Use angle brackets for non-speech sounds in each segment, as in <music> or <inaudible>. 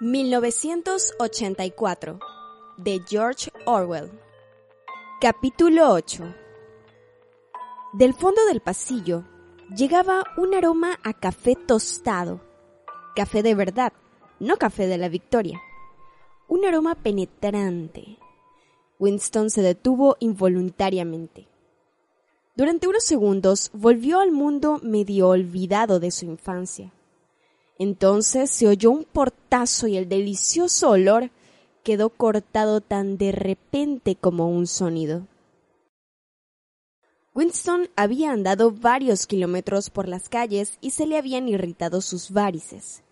1984 de George Orwell. Capítulo 8. Del fondo del pasillo llegaba un aroma a café tostado. Café de verdad, no café de la victoria. Un aroma penetrante. Winston se detuvo involuntariamente. Durante unos segundos volvió al mundo medio olvidado de su infancia. Entonces se oyó un portazo y el delicioso olor quedó cortado tan de repente como un sonido. Winston había andado varios kilómetros por las calles y se le habían irritado sus varices.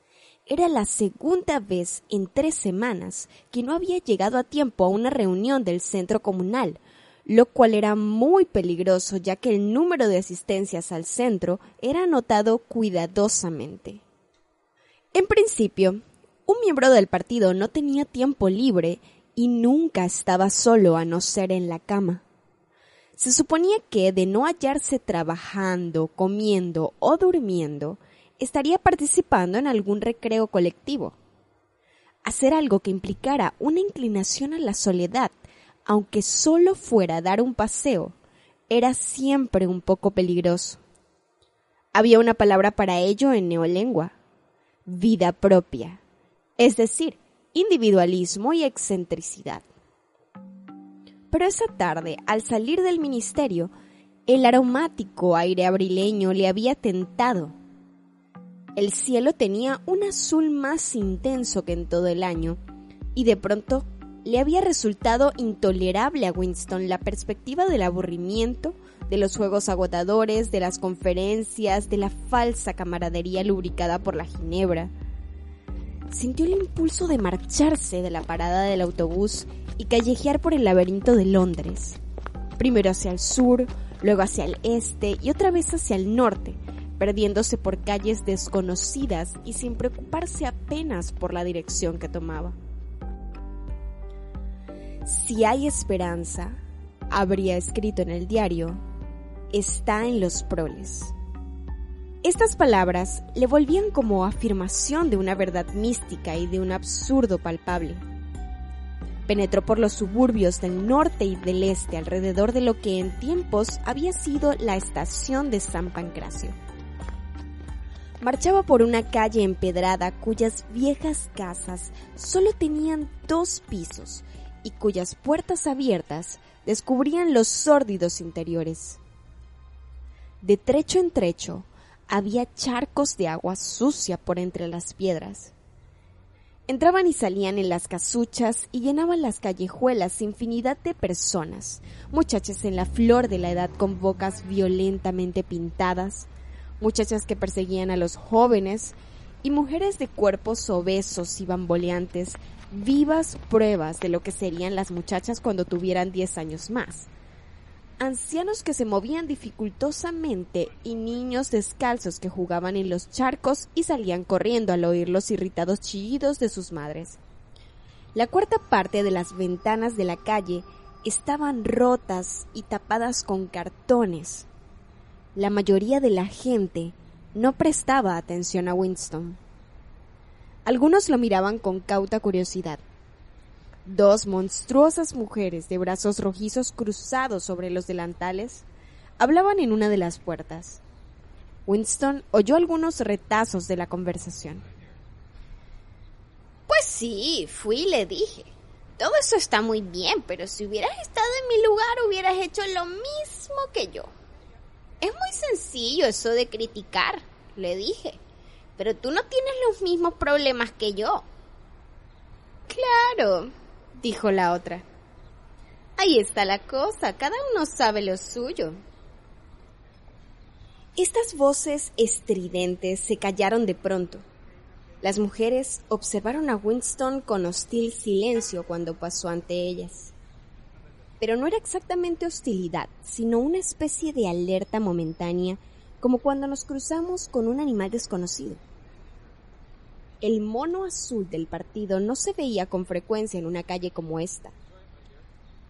Era la segunda vez en tres semanas que no había llegado a tiempo a una reunión del centro comunal, lo cual era muy peligroso ya que el número de asistencias al centro era anotado cuidadosamente. En principio, un miembro del partido no tenía tiempo libre y nunca estaba solo a no ser en la cama. Se suponía que, de no hallarse trabajando, comiendo o durmiendo, estaría participando en algún recreo colectivo. Hacer algo que implicara una inclinación a la soledad, aunque solo fuera dar un paseo, era siempre un poco peligroso. Había una palabra para ello en neolengua, vida propia, es decir, individualismo y excentricidad. Pero esa tarde, al salir del ministerio, el aromático aire abrileño le había tentado. El cielo tenía un azul más intenso que en todo el año, y de pronto le había resultado intolerable a Winston la perspectiva del aburrimiento, de los juegos agotadores, de las conferencias, de la falsa camaradería lubricada por la ginebra. Sintió el impulso de marcharse de la parada del autobús y callejear por el laberinto de Londres, primero hacia el sur, luego hacia el este y otra vez hacia el norte, perdiéndose por calles desconocidas y sin preocuparse apenas por la dirección que tomaba. Si hay esperanza, habría escrito en el diario, está en los proles. Estas palabras le volvían como afirmación de una verdad mística y de un absurdo palpable. Penetró por los suburbios del norte y del este alrededor de lo que en tiempos había sido la estación de San Pancracio. Marchaba por una calle empedrada cuyas viejas casas solo tenían dos pisos y cuyas puertas abiertas descubrían los sórdidos interiores. De trecho en trecho había charcos de agua sucia por entre las piedras. Entraban y salían en las casuchas y llenaban las callejuelas infinidad de personas, muchachas en la flor de la edad con bocas violentamente pintadas, muchachas que perseguían a los jóvenes y mujeres de cuerpos obesos y bamboleantes, vivas pruebas de lo que serían las muchachas cuando tuvieran diez años más ancianos que se movían dificultosamente y niños descalzos que jugaban en los charcos y salían corriendo al oír los irritados chillidos de sus madres. La cuarta parte de las ventanas de la calle estaban rotas y tapadas con cartones. La mayoría de la gente no prestaba atención a Winston. Algunos lo miraban con cauta curiosidad. Dos monstruosas mujeres de brazos rojizos cruzados sobre los delantales hablaban en una de las puertas. Winston oyó algunos retazos de la conversación. Pues sí, fui y le dije. Todo eso está muy bien, pero si hubieras estado en mi lugar hubieras hecho lo mismo que yo. Es muy sencillo eso de criticar, le dije. Pero tú no tienes los mismos problemas que yo. Claro, dijo la otra. Ahí está la cosa, cada uno sabe lo suyo. Estas voces estridentes se callaron de pronto. Las mujeres observaron a Winston con hostil silencio cuando pasó ante ellas. Pero no era exactamente hostilidad, sino una especie de alerta momentánea, como cuando nos cruzamos con un animal desconocido. El mono azul del partido no se veía con frecuencia en una calle como esta.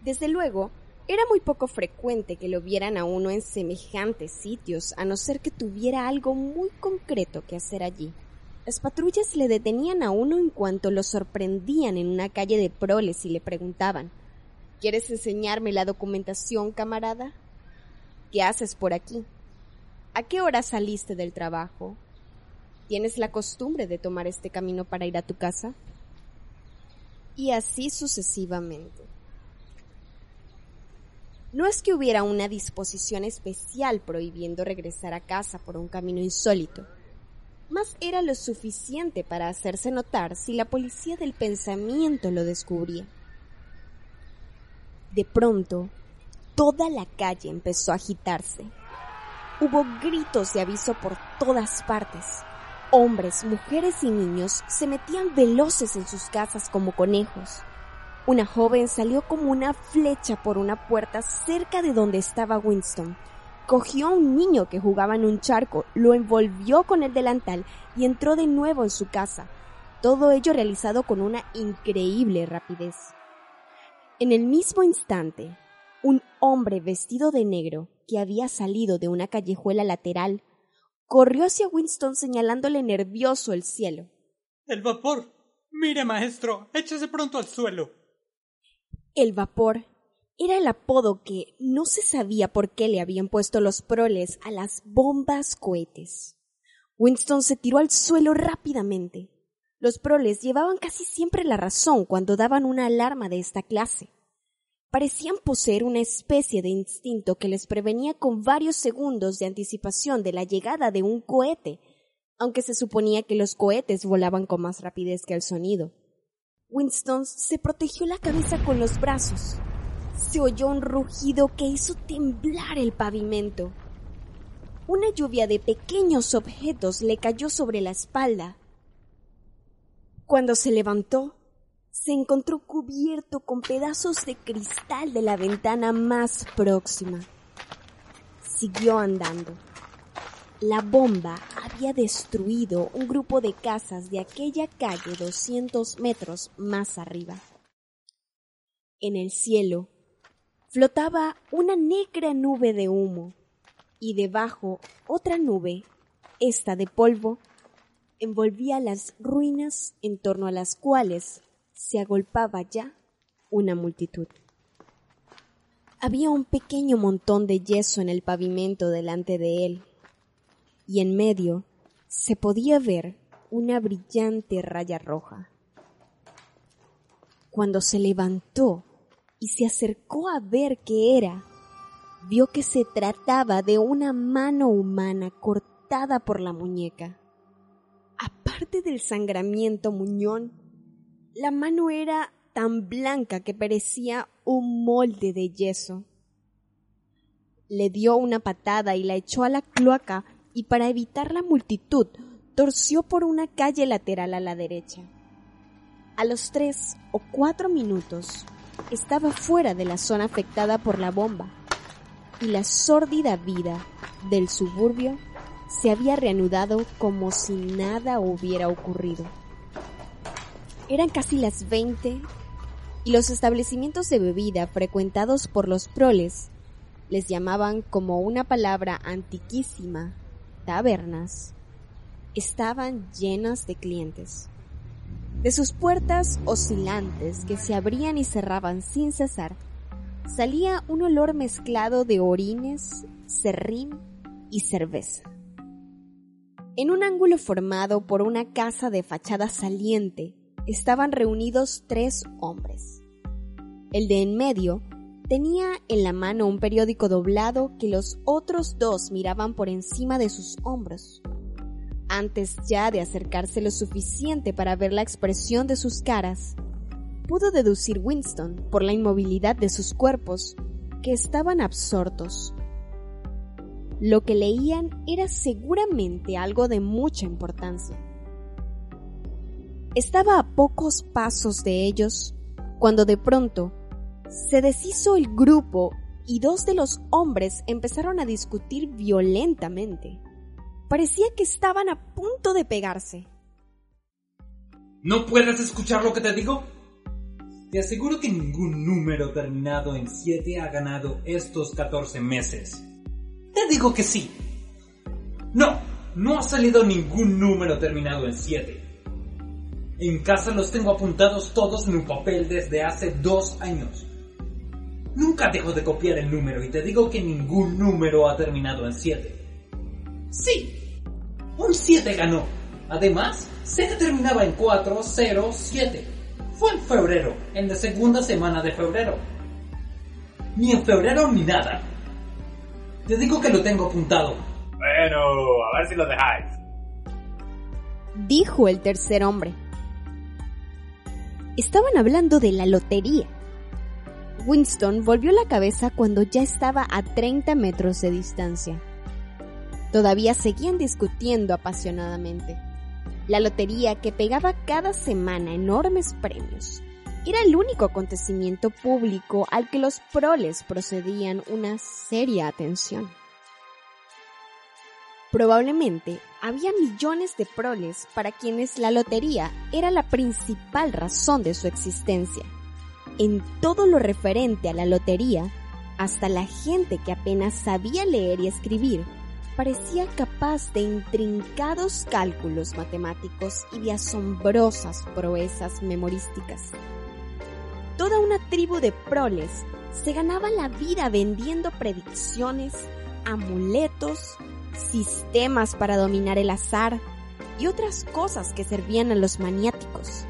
Desde luego, era muy poco frecuente que lo vieran a uno en semejantes sitios, a no ser que tuviera algo muy concreto que hacer allí. Las patrullas le detenían a uno en cuanto lo sorprendían en una calle de proles y le preguntaban ¿Quieres enseñarme la documentación, camarada? ¿Qué haces por aquí? ¿A qué hora saliste del trabajo? ¿Tienes la costumbre de tomar este camino para ir a tu casa? Y así sucesivamente. No es que hubiera una disposición especial prohibiendo regresar a casa por un camino insólito, más era lo suficiente para hacerse notar si la policía del pensamiento lo descubría. De pronto, toda la calle empezó a agitarse. Hubo gritos de aviso por todas partes. Hombres, mujeres y niños se metían veloces en sus casas como conejos. Una joven salió como una flecha por una puerta cerca de donde estaba Winston. Cogió a un niño que jugaba en un charco, lo envolvió con el delantal y entró de nuevo en su casa. Todo ello realizado con una increíble rapidez. En el mismo instante, un hombre vestido de negro, que había salido de una callejuela lateral, corrió hacia Winston señalándole nervioso el cielo. El vapor. Mire, maestro, échese pronto al suelo. El vapor era el apodo que no se sabía por qué le habían puesto los proles a las bombas cohetes. Winston se tiró al suelo rápidamente. Los proles llevaban casi siempre la razón cuando daban una alarma de esta clase. Parecían poseer una especie de instinto que les prevenía con varios segundos de anticipación de la llegada de un cohete, aunque se suponía que los cohetes volaban con más rapidez que el sonido. Winston se protegió la cabeza con los brazos. Se oyó un rugido que hizo temblar el pavimento. Una lluvia de pequeños objetos le cayó sobre la espalda. Cuando se levantó, se encontró cubierto con pedazos de cristal de la ventana más próxima. Siguió andando. La bomba había destruido un grupo de casas de aquella calle 200 metros más arriba. En el cielo flotaba una negra nube de humo y debajo otra nube, esta de polvo, envolvía las ruinas en torno a las cuales se agolpaba ya una multitud. Había un pequeño montón de yeso en el pavimento delante de él y en medio se podía ver una brillante raya roja. Cuando se levantó y se acercó a ver qué era, vio que se trataba de una mano humana cortada por la muñeca. Aparte del sangramiento muñón, la mano era tan blanca que parecía un molde de yeso. Le dio una patada y la echó a la cloaca y para evitar la multitud torció por una calle lateral a la derecha. A los tres o cuatro minutos estaba fuera de la zona afectada por la bomba y la sórdida vida del suburbio se había reanudado como si nada hubiera ocurrido. Eran casi las veinte y los establecimientos de bebida frecuentados por los proles les llamaban como una palabra antiquísima tabernas estaban llenas de clientes. De sus puertas oscilantes que se abrían y cerraban sin cesar, salía un olor mezclado de orines, serrín y cerveza. En un ángulo formado por una casa de fachada saliente estaban reunidos tres hombres. El de en medio Tenía en la mano un periódico doblado que los otros dos miraban por encima de sus hombros. Antes ya de acercarse lo suficiente para ver la expresión de sus caras, pudo deducir Winston, por la inmovilidad de sus cuerpos, que estaban absortos. Lo que leían era seguramente algo de mucha importancia. Estaba a pocos pasos de ellos cuando de pronto se deshizo el grupo y dos de los hombres empezaron a discutir violentamente. Parecía que estaban a punto de pegarse. ¿No puedes escuchar lo que te digo? Te aseguro que ningún número terminado en 7 ha ganado estos 14 meses. Te digo que sí. No, no ha salido ningún número terminado en 7. En casa los tengo apuntados todos en un papel desde hace dos años. Nunca dejo de copiar el número y te digo que ningún número ha terminado en 7. Sí, un 7 ganó. Además, que terminaba en 4, 0, 7. Fue en febrero, en la segunda semana de febrero. Ni en febrero ni nada. Te digo que lo tengo apuntado. Bueno, a ver si lo dejáis. Dijo el tercer hombre. Estaban hablando de la lotería. Winston volvió la cabeza cuando ya estaba a 30 metros de distancia. Todavía seguían discutiendo apasionadamente. La lotería que pegaba cada semana enormes premios era el único acontecimiento público al que los proles procedían una seria atención. Probablemente había millones de proles para quienes la lotería era la principal razón de su existencia. En todo lo referente a la lotería, hasta la gente que apenas sabía leer y escribir parecía capaz de intrincados cálculos matemáticos y de asombrosas proezas memorísticas. Toda una tribu de proles se ganaba la vida vendiendo predicciones, amuletos, sistemas para dominar el azar y otras cosas que servían a los maniáticos.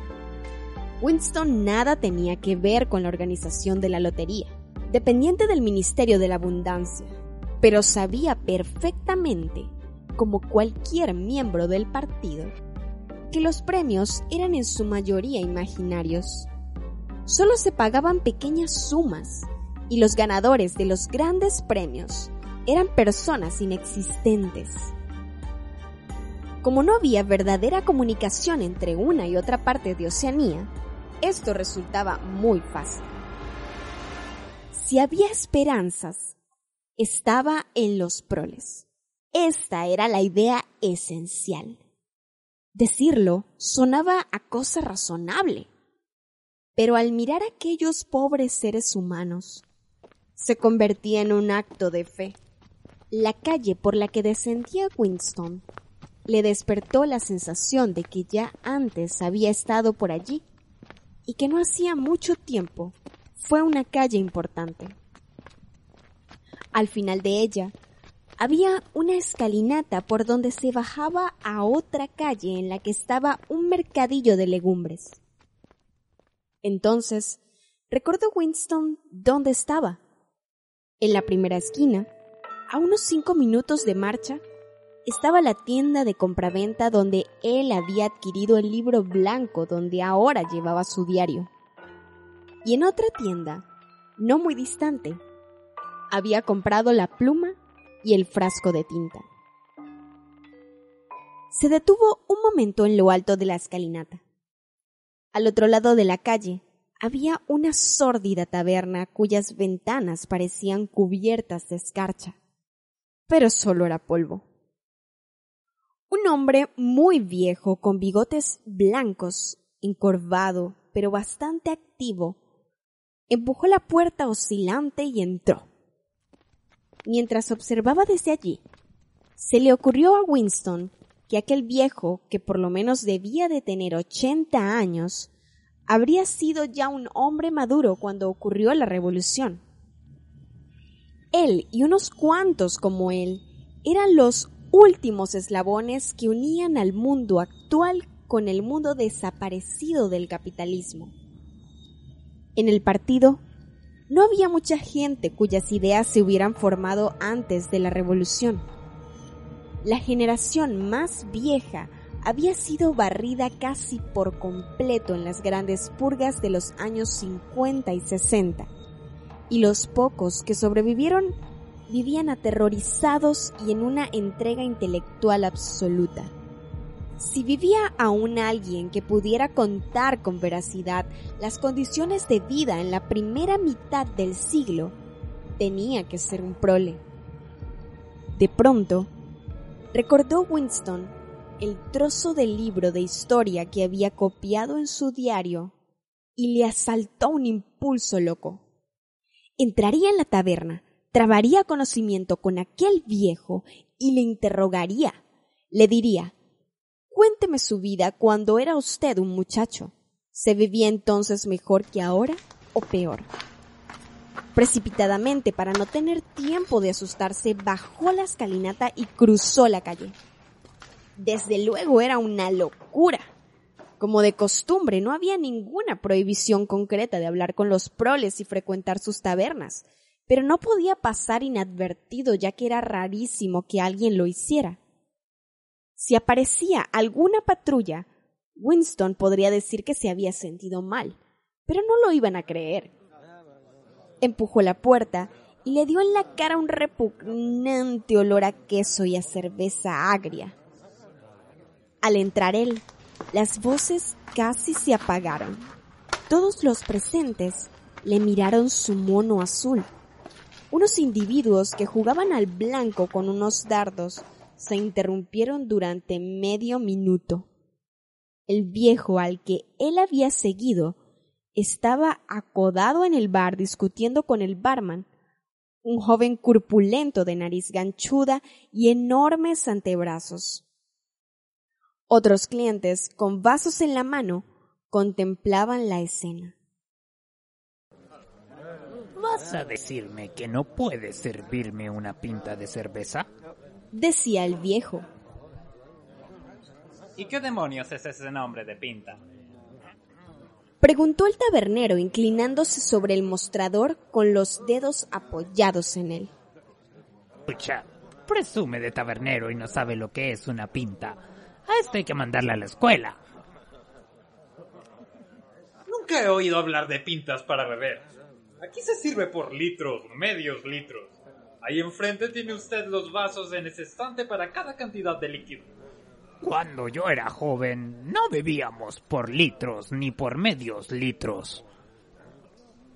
Winston nada tenía que ver con la organización de la lotería, dependiente del Ministerio de la Abundancia, pero sabía perfectamente, como cualquier miembro del partido, que los premios eran en su mayoría imaginarios. Solo se pagaban pequeñas sumas y los ganadores de los grandes premios eran personas inexistentes. Como no había verdadera comunicación entre una y otra parte de Oceanía, esto resultaba muy fácil. Si había esperanzas, estaba en los proles. Esta era la idea esencial. Decirlo sonaba a cosa razonable, pero al mirar a aquellos pobres seres humanos, se convertía en un acto de fe. La calle por la que descendía Winston le despertó la sensación de que ya antes había estado por allí y que no hacía mucho tiempo fue una calle importante. Al final de ella había una escalinata por donde se bajaba a otra calle en la que estaba un mercadillo de legumbres. Entonces recordó Winston dónde estaba. En la primera esquina, a unos cinco minutos de marcha, estaba la tienda de compraventa donde él había adquirido el libro blanco donde ahora llevaba su diario. Y en otra tienda, no muy distante, había comprado la pluma y el frasco de tinta. Se detuvo un momento en lo alto de la escalinata. Al otro lado de la calle había una sórdida taberna cuyas ventanas parecían cubiertas de escarcha, pero solo era polvo. Un hombre muy viejo, con bigotes blancos, encorvado, pero bastante activo, empujó la puerta oscilante y entró. Mientras observaba desde allí, se le ocurrió a Winston que aquel viejo, que por lo menos debía de tener ochenta años, habría sido ya un hombre maduro cuando ocurrió la revolución. Él y unos cuantos como él eran los últimos eslabones que unían al mundo actual con el mundo desaparecido del capitalismo. En el partido no había mucha gente cuyas ideas se hubieran formado antes de la revolución. La generación más vieja había sido barrida casi por completo en las grandes purgas de los años 50 y 60, y los pocos que sobrevivieron vivían aterrorizados y en una entrega intelectual absoluta. Si vivía aún alguien que pudiera contar con veracidad las condiciones de vida en la primera mitad del siglo, tenía que ser un prole. De pronto, recordó Winston el trozo del libro de historia que había copiado en su diario y le asaltó un impulso loco. Entraría en la taberna, trabaría conocimiento con aquel viejo y le interrogaría. Le diría, cuénteme su vida cuando era usted un muchacho. ¿Se vivía entonces mejor que ahora o peor? Precipitadamente, para no tener tiempo de asustarse, bajó la escalinata y cruzó la calle. Desde luego era una locura. Como de costumbre, no había ninguna prohibición concreta de hablar con los proles y frecuentar sus tabernas, pero no podía pasar inadvertido ya que era rarísimo que alguien lo hiciera. Si aparecía alguna patrulla, Winston podría decir que se había sentido mal, pero no lo iban a creer. Empujó la puerta y le dio en la cara un repugnante olor a queso y a cerveza agria. Al entrar él, las voces casi se apagaron. Todos los presentes le miraron su mono azul. Unos individuos que jugaban al blanco con unos dardos se interrumpieron durante medio minuto. El viejo al que él había seguido estaba acodado en el bar discutiendo con el barman, un joven corpulento de nariz ganchuda y enormes antebrazos. Otros clientes, con vasos en la mano, contemplaban la escena. ¿Vas a decirme que no puedes servirme una pinta de cerveza? decía el viejo. ¿Y qué demonios es ese nombre de pinta? Preguntó el tabernero inclinándose sobre el mostrador con los dedos apoyados en él. Pucha, presume de tabernero y no sabe lo que es una pinta. A este hay que mandarle a la escuela. Nunca he oído hablar de pintas para beber. Aquí se sirve por litros, medios litros. Ahí enfrente tiene usted los vasos en ese estante para cada cantidad de líquido. Cuando yo era joven, no bebíamos por litros ni por medios litros.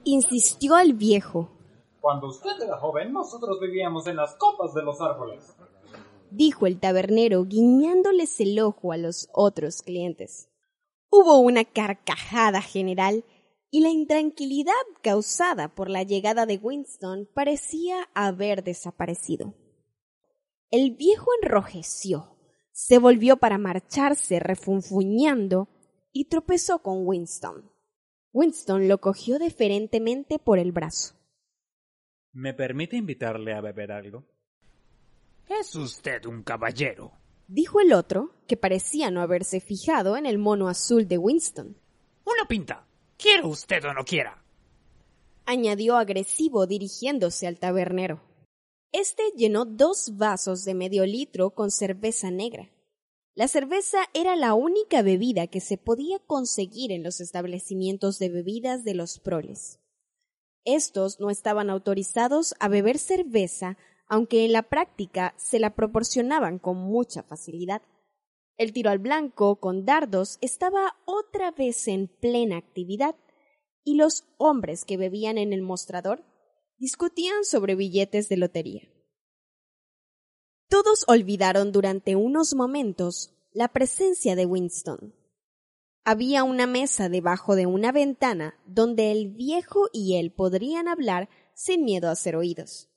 Insistió el viejo, Cuando usted era joven, nosotros vivíamos en las copas de los árboles. Dijo el tabernero guiñándoles el ojo a los otros clientes. Hubo una carcajada general y la intranquilidad causada por la llegada de Winston parecía haber desaparecido. El viejo enrojeció, se volvió para marcharse refunfuñando y tropezó con Winston. Winston lo cogió deferentemente por el brazo. ¿Me permite invitarle a beber algo? Es usted un caballero. Dijo el otro, que parecía no haberse fijado en el mono azul de Winston. Una pinta. Quiera usted o no quiera. añadió agresivo dirigiéndose al tabernero. Este llenó dos vasos de medio litro con cerveza negra. La cerveza era la única bebida que se podía conseguir en los establecimientos de bebidas de los proles. Estos no estaban autorizados a beber cerveza, aunque en la práctica se la proporcionaban con mucha facilidad. El tiro al blanco con dardos estaba otra vez en plena actividad, y los hombres que bebían en el mostrador discutían sobre billetes de lotería. Todos olvidaron durante unos momentos la presencia de Winston. Había una mesa debajo de una ventana donde el viejo y él podrían hablar sin miedo a ser oídos.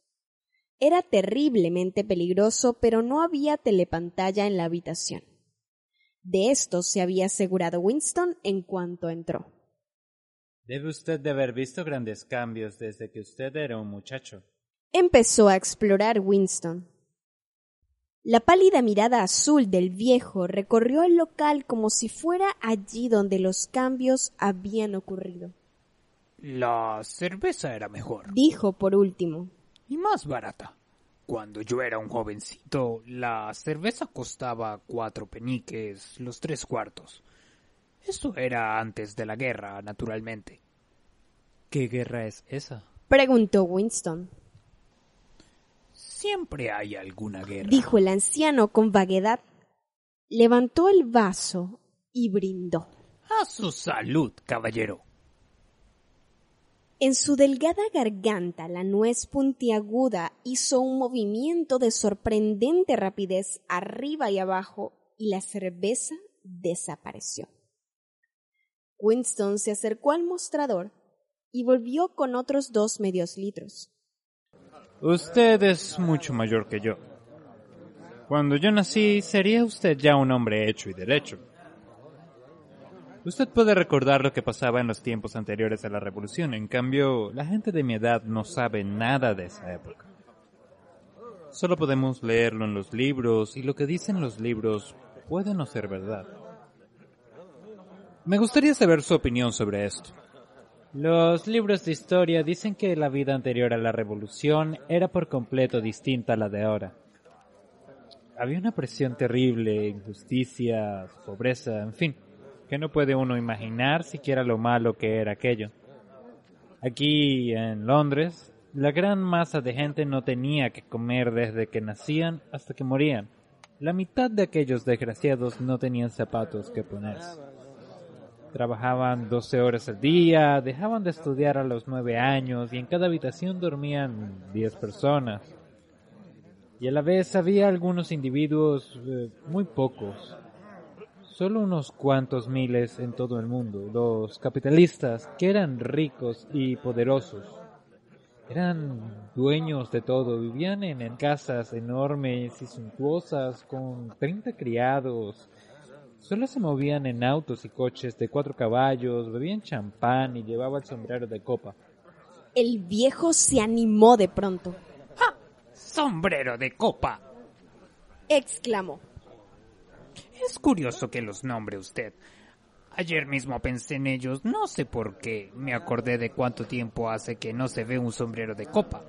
Era terriblemente peligroso, pero no había telepantalla en la habitación. De esto se había asegurado Winston en cuanto entró. Debe usted de haber visto grandes cambios desde que usted era un muchacho. Empezó a explorar Winston. La pálida mirada azul del viejo recorrió el local como si fuera allí donde los cambios habían ocurrido. La cerveza era mejor Dijo por último. Y más barata. Cuando yo era un jovencito, la cerveza costaba cuatro peniques, los tres cuartos. Eso era antes de la guerra, naturalmente. ¿Qué guerra es esa? Preguntó Winston. Siempre hay alguna guerra. Dijo el anciano con vaguedad. Levantó el vaso y brindó. A su salud, caballero. En su delgada garganta la nuez puntiaguda hizo un movimiento de sorprendente rapidez arriba y abajo y la cerveza desapareció. Winston se acercó al mostrador y volvió con otros dos medios litros. Usted es mucho mayor que yo. Cuando yo nací, sería usted ya un hombre hecho y derecho. Usted puede recordar lo que pasaba en los tiempos anteriores a la revolución, en cambio, la gente de mi edad no sabe nada de esa época. Solo podemos leerlo en los libros y lo que dicen los libros puede no ser verdad. Me gustaría saber su opinión sobre esto. Los libros de historia dicen que la vida anterior a la revolución era por completo distinta a la de ahora. Había una presión terrible, injusticia, pobreza, en fin, que no puede uno imaginar siquiera lo malo que era aquello. Aquí en Londres, la gran masa de gente no tenía que comer desde que nacían hasta que morían. La mitad de aquellos desgraciados no tenían zapatos que ponerse. Trabajaban 12 horas al día, dejaban de estudiar a los 9 años y en cada habitación dormían 10 personas. Y a la vez había algunos individuos, eh, muy pocos, solo unos cuantos miles en todo el mundo, los capitalistas, que eran ricos y poderosos. Eran dueños de todo, vivían en casas enormes y suntuosas con 30 criados. Solo se movían en autos y coches de cuatro caballos, bebían champán y llevaban el sombrero de copa. El viejo se animó de pronto. ¡Sombrero de copa! exclamó. Es curioso que los nombre usted. Ayer mismo pensé en ellos, no sé por qué. Me acordé de cuánto tiempo hace que no se ve un sombrero de copa.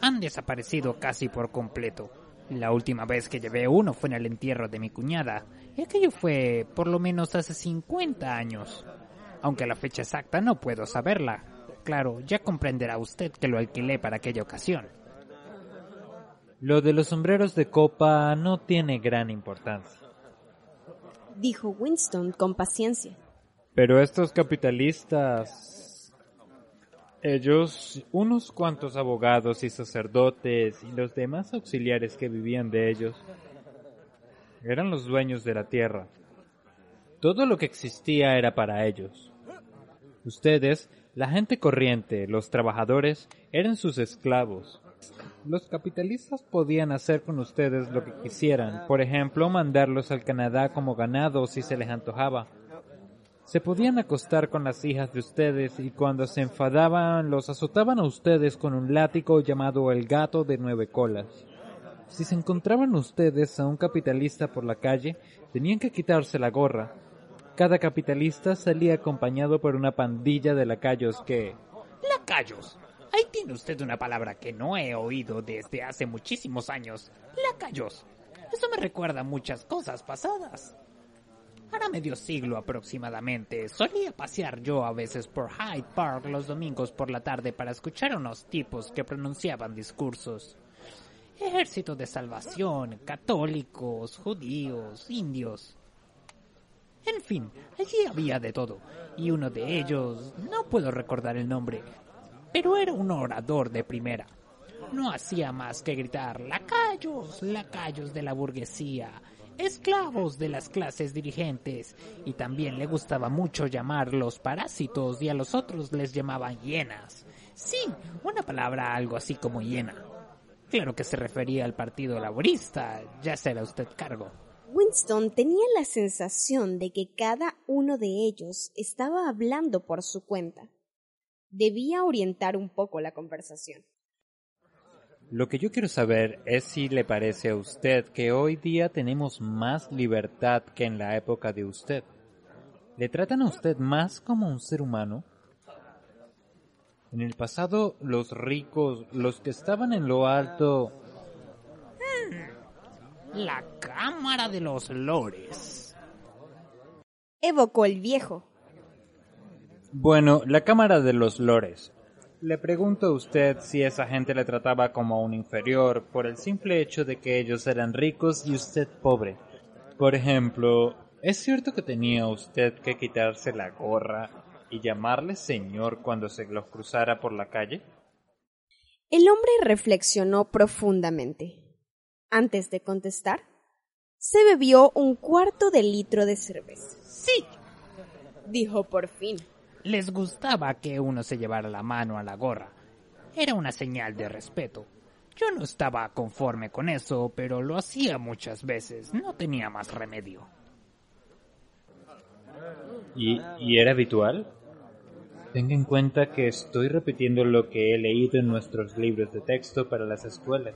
Han desaparecido casi por completo. La última vez que llevé uno fue en el entierro de mi cuñada. Y aquello fue por lo menos hace 50 años. Aunque la fecha exacta no puedo saberla. Claro, ya comprenderá usted que lo alquilé para aquella ocasión. Lo de los sombreros de copa no tiene gran importancia dijo Winston con paciencia. Pero estos capitalistas, ellos, unos cuantos abogados y sacerdotes y los demás auxiliares que vivían de ellos, eran los dueños de la tierra. Todo lo que existía era para ellos. Ustedes, la gente corriente, los trabajadores, eran sus esclavos. Los capitalistas podían hacer con ustedes lo que quisieran, por ejemplo, mandarlos al Canadá como ganado si se les antojaba. Se podían acostar con las hijas de ustedes y cuando se enfadaban los azotaban a ustedes con un látigo llamado el gato de nueve colas. Si se encontraban ustedes a un capitalista por la calle, tenían que quitarse la gorra. Cada capitalista salía acompañado por una pandilla de lacayos que... ¡Lacayos! Ahí tiene usted una palabra que no he oído desde hace muchísimos años. Lacayos. Eso me recuerda a muchas cosas pasadas. Ahora medio siglo aproximadamente, solía pasear yo a veces por Hyde Park los domingos por la tarde para escuchar a unos tipos que pronunciaban discursos. Ejército de Salvación, católicos, judíos, indios. En fin, allí había de todo, y uno de ellos, no puedo recordar el nombre, pero era un orador de primera. No hacía más que gritar lacayos, lacayos de la burguesía, esclavos de las clases dirigentes, y también le gustaba mucho llamar los parásitos y a los otros les llamaban hienas. Sí, una palabra algo así como hiena. Claro que se refería al Partido Laborista, ya será usted cargo. Winston tenía la sensación de que cada uno de ellos estaba hablando por su cuenta debía orientar un poco la conversación. Lo que yo quiero saber es si le parece a usted que hoy día tenemos más libertad que en la época de usted. ¿Le tratan a usted más como un ser humano? En el pasado, los ricos, los que estaban en lo alto... Hmm, la Cámara de los Lores. Evocó el viejo. Bueno, la Cámara de los Lores. Le pregunto a usted si esa gente le trataba como un inferior por el simple hecho de que ellos eran ricos y usted pobre. Por ejemplo, ¿es cierto que tenía usted que quitarse la gorra y llamarle señor cuando se los cruzara por la calle? El hombre reflexionó profundamente. Antes de contestar, se bebió un cuarto de litro de cerveza. Sí, dijo por fin. Les gustaba que uno se llevara la mano a la gorra. Era una señal de respeto. Yo no estaba conforme con eso, pero lo hacía muchas veces. No tenía más remedio. ¿Y, y era habitual? Tenga en cuenta que estoy repitiendo lo que he leído en nuestros libros de texto para las escuelas.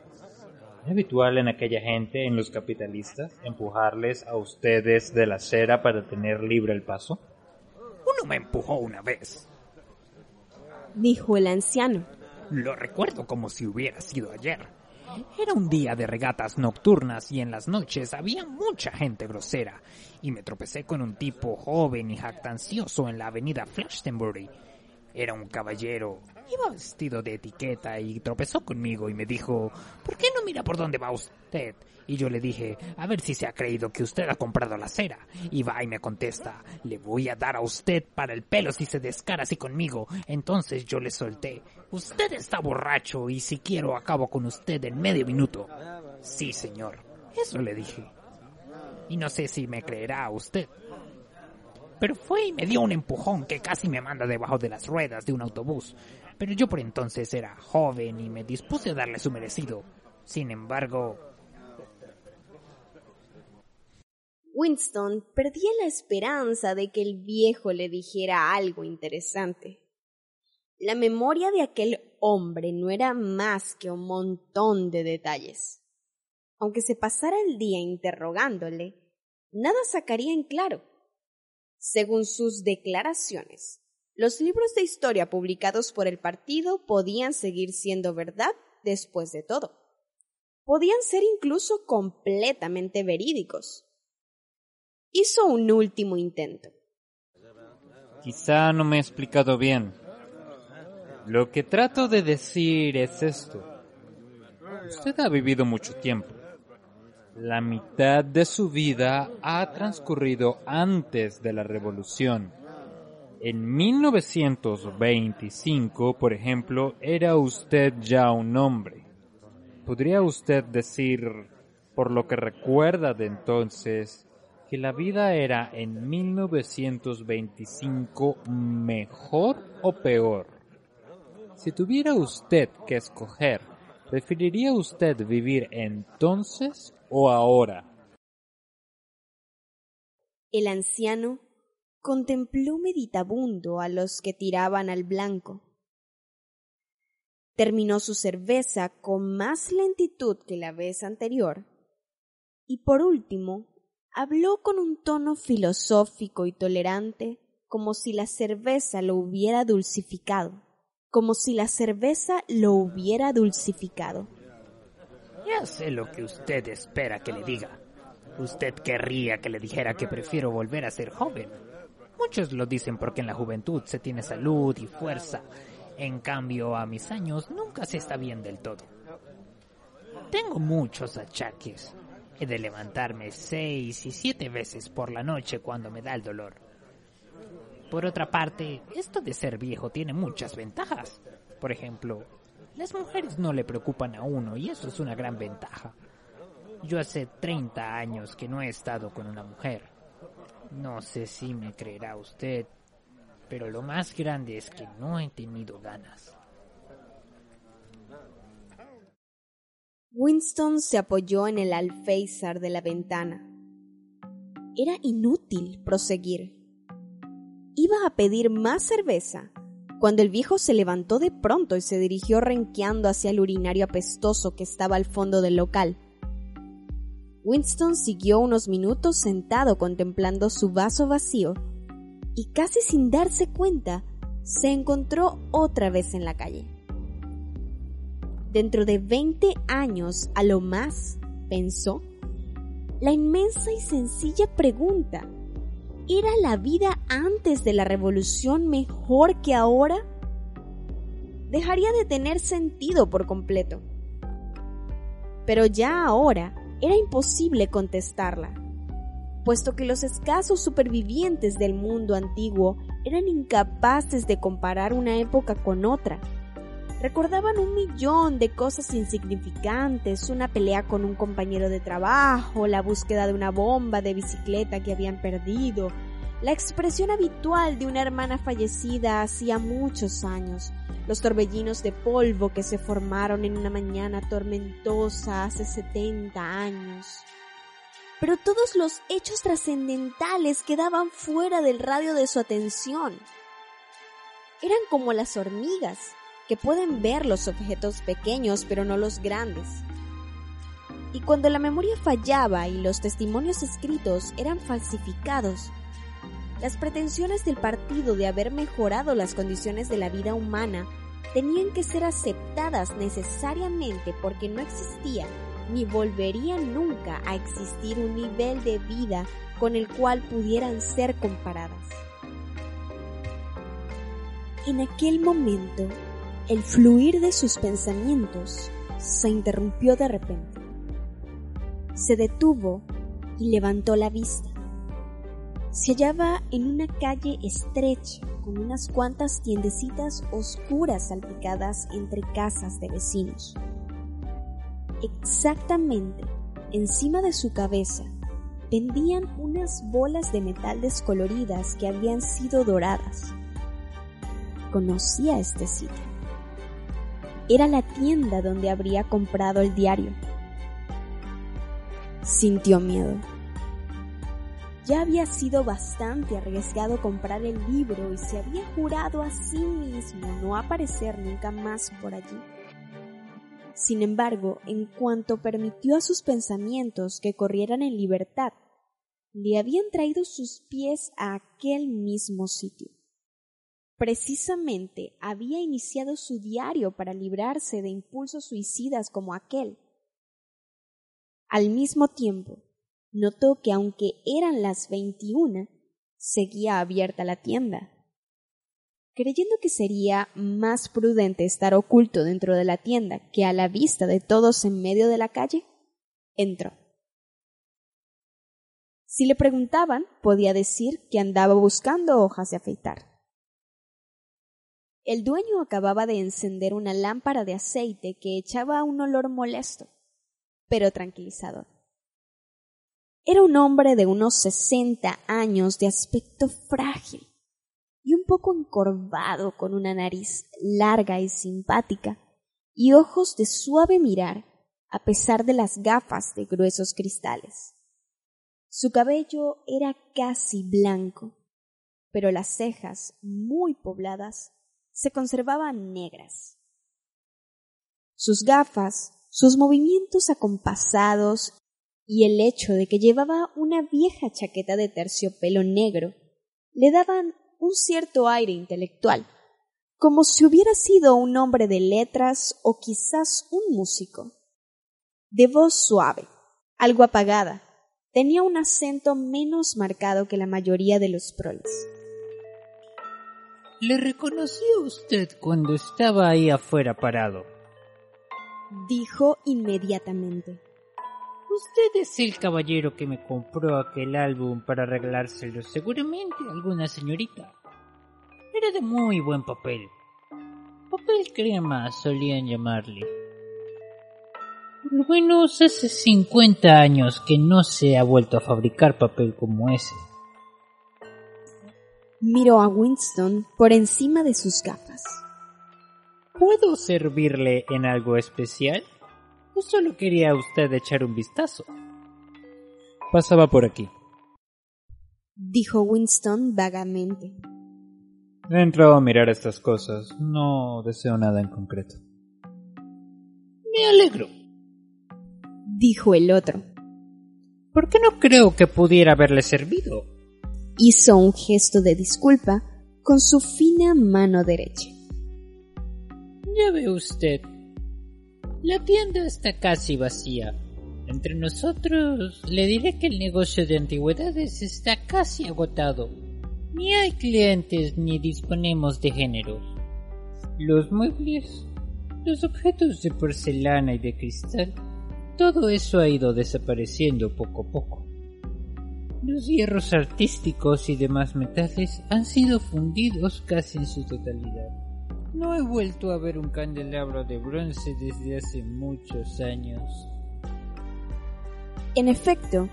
¿Es habitual en aquella gente, en los capitalistas, empujarles a ustedes de la acera para tener libre el paso? Uno me empujó una vez. Dijo el anciano. Lo recuerdo como si hubiera sido ayer. Era un día de regatas nocturnas y en las noches había mucha gente grosera y me tropecé con un tipo joven y jactancioso en la avenida Flashtenbury. Era un caballero. Iba vestido de etiqueta y tropezó conmigo y me dijo, ¿por qué no mira por dónde va usted? Y yo le dije, a ver si se ha creído que usted ha comprado la cera. Y va y me contesta, le voy a dar a usted para el pelo si se descara así conmigo. Entonces yo le solté, usted está borracho y si quiero acabo con usted en medio minuto. Sí, señor. Eso le dije. Y no sé si me creerá usted. Pero fue y me dio un empujón que casi me manda debajo de las ruedas de un autobús. Pero yo por entonces era joven y me dispuse a darle su merecido. Sin embargo, Winston perdía la esperanza de que el viejo le dijera algo interesante. La memoria de aquel hombre no era más que un montón de detalles. Aunque se pasara el día interrogándole, nada sacaría en claro. Según sus declaraciones, los libros de historia publicados por el partido podían seguir siendo verdad después de todo. Podían ser incluso completamente verídicos. Hizo un último intento. Quizá no me he explicado bien. Lo que trato de decir es esto. Usted ha vivido mucho tiempo. La mitad de su vida ha transcurrido antes de la revolución. En 1925, por ejemplo, era usted ya un hombre. ¿Podría usted decir, por lo que recuerda de entonces, que la vida era en 1925 mejor o peor? Si tuviera usted que escoger, ¿preferiría usted vivir entonces o ahora? El anciano contempló meditabundo a los que tiraban al blanco. Terminó su cerveza con más lentitud que la vez anterior y por último habló con un tono filosófico y tolerante como si la cerveza lo hubiera dulcificado, como si la cerveza lo hubiera dulcificado. Ya sé lo que usted espera que le diga. Usted querría que le dijera que prefiero volver a ser joven. Muchos lo dicen porque en la juventud se tiene salud y fuerza. En cambio, a mis años nunca se está bien del todo. Tengo muchos achaques. He de levantarme seis y siete veces por la noche cuando me da el dolor. Por otra parte, esto de ser viejo tiene muchas ventajas. Por ejemplo, las mujeres no le preocupan a uno y eso es una gran ventaja. Yo hace 30 años que no he estado con una mujer. No sé si me creerá usted, pero lo más grande es que no he tenido ganas. Winston se apoyó en el alféizar de la ventana. Era inútil proseguir. Iba a pedir más cerveza cuando el viejo se levantó de pronto y se dirigió renqueando hacia el urinario apestoso que estaba al fondo del local. Winston siguió unos minutos sentado contemplando su vaso vacío y casi sin darse cuenta se encontró otra vez en la calle. Dentro de 20 años a lo más, pensó, la inmensa y sencilla pregunta, ¿era la vida antes de la revolución mejor que ahora? Dejaría de tener sentido por completo. Pero ya ahora era imposible contestarla, puesto que los escasos supervivientes del mundo antiguo eran incapaces de comparar una época con otra. Recordaban un millón de cosas insignificantes, una pelea con un compañero de trabajo, la búsqueda de una bomba de bicicleta que habían perdido, la expresión habitual de una hermana fallecida hacía muchos años, los torbellinos de polvo que se formaron en una mañana tormentosa hace 70 años. Pero todos los hechos trascendentales quedaban fuera del radio de su atención. Eran como las hormigas, que pueden ver los objetos pequeños pero no los grandes. Y cuando la memoria fallaba y los testimonios escritos eran falsificados, las pretensiones del partido de haber mejorado las condiciones de la vida humana tenían que ser aceptadas necesariamente porque no existía ni volvería nunca a existir un nivel de vida con el cual pudieran ser comparadas. En aquel momento, el fluir de sus pensamientos se interrumpió de repente. Se detuvo y levantó la vista. Se hallaba en una calle estrecha con unas cuantas tiendecitas oscuras salpicadas entre casas de vecinos. Exactamente encima de su cabeza pendían unas bolas de metal descoloridas que habían sido doradas. Conocía este sitio. Era la tienda donde habría comprado el diario. Sintió miedo ya había sido bastante arriesgado comprar el libro y se había jurado a sí mismo no aparecer nunca más por allí. Sin embargo, en cuanto permitió a sus pensamientos que corrieran en libertad, le habían traído sus pies a aquel mismo sitio. Precisamente había iniciado su diario para librarse de impulsos suicidas como aquel. Al mismo tiempo, notó que aunque eran las veintiuna, seguía abierta la tienda. Creyendo que sería más prudente estar oculto dentro de la tienda que a la vista de todos en medio de la calle, entró. Si le preguntaban, podía decir que andaba buscando hojas de afeitar. El dueño acababa de encender una lámpara de aceite que echaba un olor molesto, pero tranquilizador. Era un hombre de unos sesenta años de aspecto frágil y un poco encorvado con una nariz larga y simpática y ojos de suave mirar a pesar de las gafas de gruesos cristales. Su cabello era casi blanco, pero las cejas, muy pobladas, se conservaban negras. Sus gafas, sus movimientos acompasados y el hecho de que llevaba una vieja chaqueta de terciopelo negro le daban un cierto aire intelectual, como si hubiera sido un hombre de letras o quizás un músico. De voz suave, algo apagada, tenía un acento menos marcado que la mayoría de los proles. Le reconoció usted cuando estaba ahí afuera parado. Dijo inmediatamente. Usted es el caballero que me compró aquel álbum para arreglárselo seguramente a alguna señorita. Era de muy buen papel. Papel crema solían llamarle. Por lo menos hace 50 años que no se ha vuelto a fabricar papel como ese. Miró a Winston por encima de sus gafas. ¿Puedo servirle en algo especial? ¿O solo quería usted echar un vistazo? Pasaba por aquí. Dijo Winston vagamente. Entro a mirar estas cosas. No deseo nada en concreto. Me alegro. Dijo el otro. ¿Por qué no creo que pudiera haberle servido? Hizo un gesto de disculpa con su fina mano derecha. Ya ve usted, la tienda está casi vacía. Entre nosotros, le diré que el negocio de antigüedades está casi agotado. Ni hay clientes ni disponemos de géneros. Los muebles, los objetos de porcelana y de cristal, todo eso ha ido desapareciendo poco a poco. Los hierros artísticos y demás metales han sido fundidos casi en su totalidad. No he vuelto a ver un candelabro de bronce desde hace muchos años. En efecto,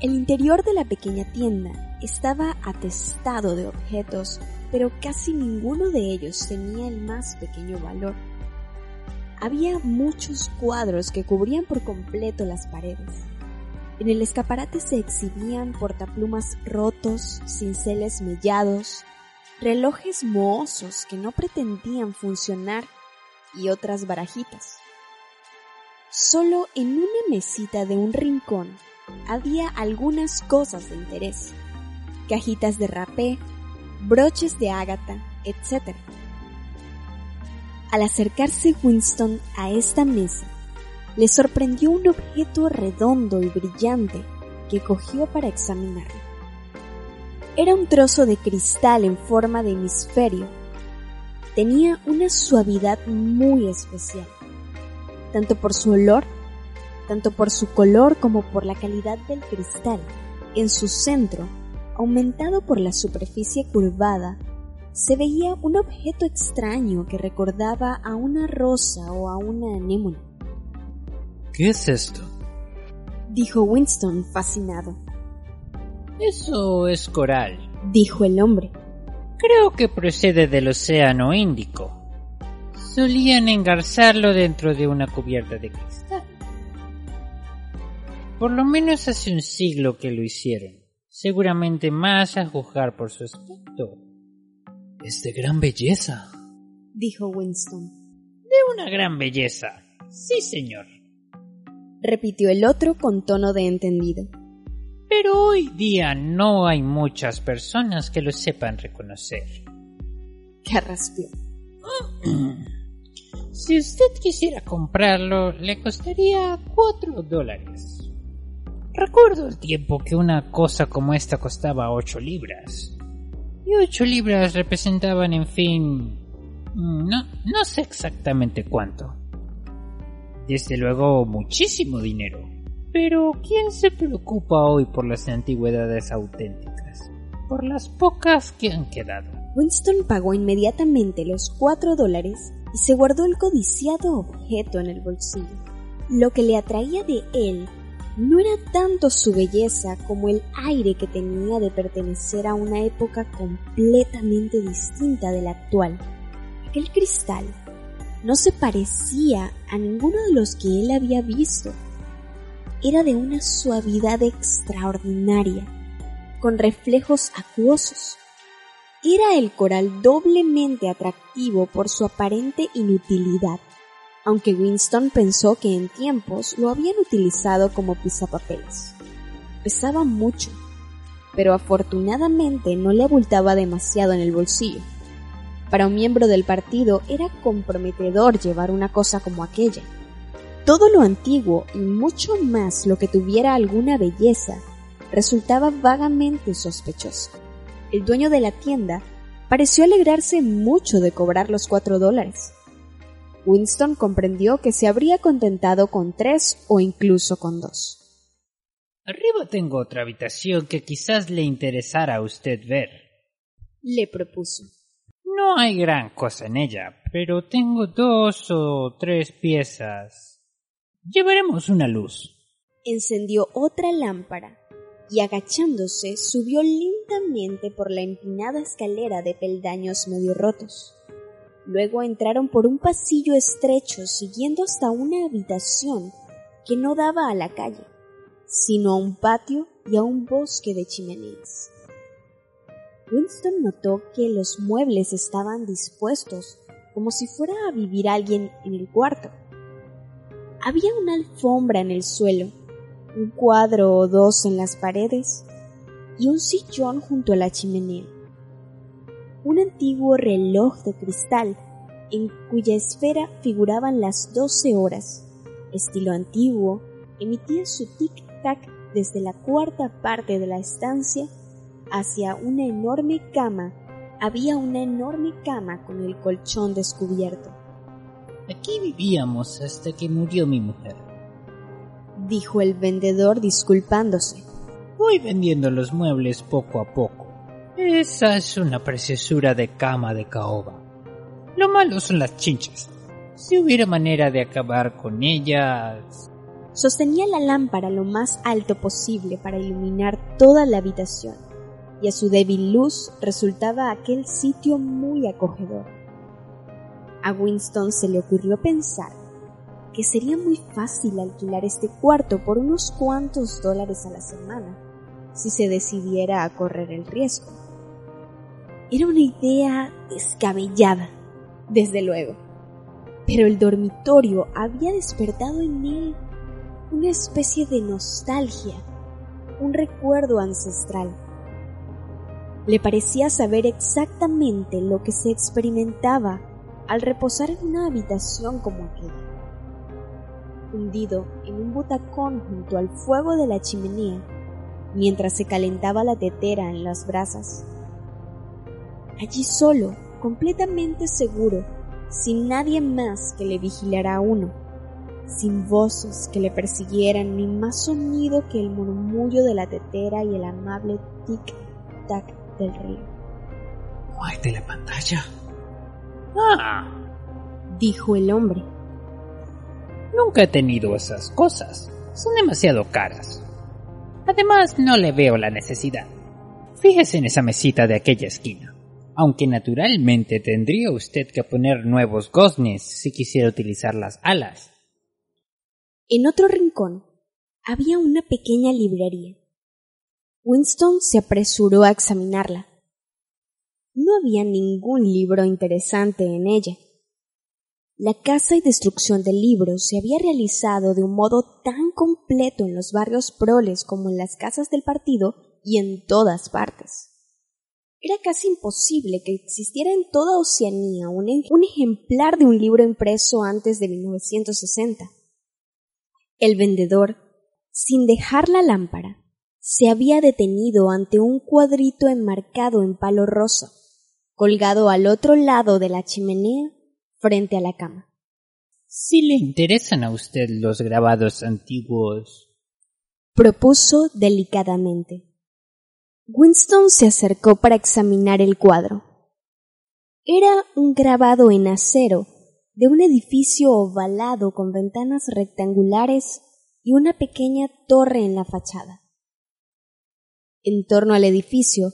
el interior de la pequeña tienda estaba atestado de objetos, pero casi ninguno de ellos tenía el más pequeño valor. Había muchos cuadros que cubrían por completo las paredes. En el escaparate se exhibían portaplumas rotos, cinceles mellados, relojes mohosos que no pretendían funcionar y otras barajitas. Solo en una mesita de un rincón había algunas cosas de interés. Cajitas de rapé, broches de ágata, etc. Al acercarse Winston a esta mesa, le sorprendió un objeto redondo y brillante que cogió para examinarlo. Era un trozo de cristal en forma de hemisferio. Tenía una suavidad muy especial, tanto por su olor, tanto por su color como por la calidad del cristal. En su centro, aumentado por la superficie curvada, se veía un objeto extraño que recordaba a una rosa o a una anémona. ¿Qué es esto? Dijo Winston fascinado. Eso es coral, Dijo el hombre. Creo que procede del Océano Índico. Solían engarzarlo dentro de una cubierta de cristal. Por lo menos hace un siglo que lo hicieron. Seguramente más a juzgar por su aspecto. Es de gran belleza. Dijo Winston. De una gran belleza. Sí, señor. Repitió el otro con tono de entendido. Pero hoy día no hay muchas personas que lo sepan reconocer. Carraspeó. <clears throat> Si usted quisiera comprarlo, le costaría cuatro dólares. Recuerdo el tiempo que una cosa como esta costaba ocho libras. Y ocho libras representaban, en fin... No, no sé exactamente cuánto. Desde luego muchísimo dinero. Pero ¿quién se preocupa hoy por las antigüedades auténticas? Por las pocas que han quedado. Winston pagó inmediatamente los cuatro dólares y se guardó el codiciado objeto en el bolsillo. Lo que le atraía de él no era tanto su belleza como el aire que tenía de pertenecer a una época completamente distinta de la actual. Aquel cristal no se parecía a ninguno de los que él había visto. Era de una suavidad extraordinaria, con reflejos acuosos. Era el coral doblemente atractivo por su aparente inutilidad, aunque Winston pensó que en tiempos lo habían utilizado como pisapapeles. Pesaba mucho, pero afortunadamente no le abultaba demasiado en el bolsillo. Para un miembro del partido era comprometedor llevar una cosa como aquella. Todo lo antiguo y mucho más lo que tuviera alguna belleza resultaba vagamente sospechoso. El dueño de la tienda pareció alegrarse mucho de cobrar los cuatro dólares. Winston comprendió que se habría contentado con tres o incluso con dos. Arriba tengo otra habitación que quizás le interesara a usted ver. Le propuso. No hay gran cosa en ella, pero tengo dos o tres piezas. Llevaremos una luz. Encendió otra lámpara y agachándose subió lentamente por la empinada escalera de peldaños medio rotos. Luego entraron por un pasillo estrecho siguiendo hasta una habitación que no daba a la calle, sino a un patio y a un bosque de chimeneas. Winston notó que los muebles estaban dispuestos como si fuera a vivir alguien en el cuarto. Había una alfombra en el suelo, un cuadro o dos en las paredes y un sillón junto a la chimenea. Un antiguo reloj de cristal en cuya esfera figuraban las doce horas, estilo antiguo, emitía su tic-tac desde la cuarta parte de la estancia hacia una enorme cama. Había una enorme cama con el colchón descubierto. Aquí vivíamos hasta que murió mi mujer. Dijo el vendedor disculpándose. Voy vendiendo los muebles poco a poco. Esa es una preciosura de cama de caoba. Lo malo son las chinchas. Si hubiera manera de acabar con ellas... Sostenía la lámpara lo más alto posible para iluminar toda la habitación. Y a su débil luz resultaba aquel sitio muy acogedor. A Winston se le ocurrió pensar que sería muy fácil alquilar este cuarto por unos cuantos dólares a la semana si se decidiera a correr el riesgo. Era una idea descabellada, desde luego, pero el dormitorio había despertado en él una especie de nostalgia, un recuerdo ancestral. Le parecía saber exactamente lo que se experimentaba al reposar en una habitación como aquella. Hundido en un butacón junto al fuego de la chimenea, mientras se calentaba la tetera en las brasas. Allí solo, completamente seguro, sin nadie más que le vigilara a uno, sin voces que le persiguieran, ni más sonido que el murmullo de la tetera y el amable tic-tac del. Muévete la pantalla. Ah, Dijo el hombre. nunca he tenido esas cosas. Son demasiado caras. Además, no le veo la necesidad. Fíjese en esa mesita de aquella esquina. Aunque naturalmente tendría usted que poner nuevos goznes si quisiera utilizar las alas. En otro rincón había una pequeña librería. Winston se apresuró a examinarla. No había ningún libro interesante en ella. La caza y destrucción de libros se había realizado de un modo tan completo en los barrios proles como en las casas del partido y en todas partes. Era casi imposible que existiera en toda Oceanía un, un ejemplar de un libro impreso antes de 1960. El vendedor, sin dejar la lámpara, se había detenido ante un cuadrito enmarcado en palo rosa, colgado al otro lado de la chimenea frente a la cama. Si le interesan a usted los grabados antiguos. propuso delicadamente. Winston se acercó para examinar el cuadro. Era un grabado en acero de un edificio ovalado con ventanas rectangulares y una pequeña torre en la fachada. En torno al edificio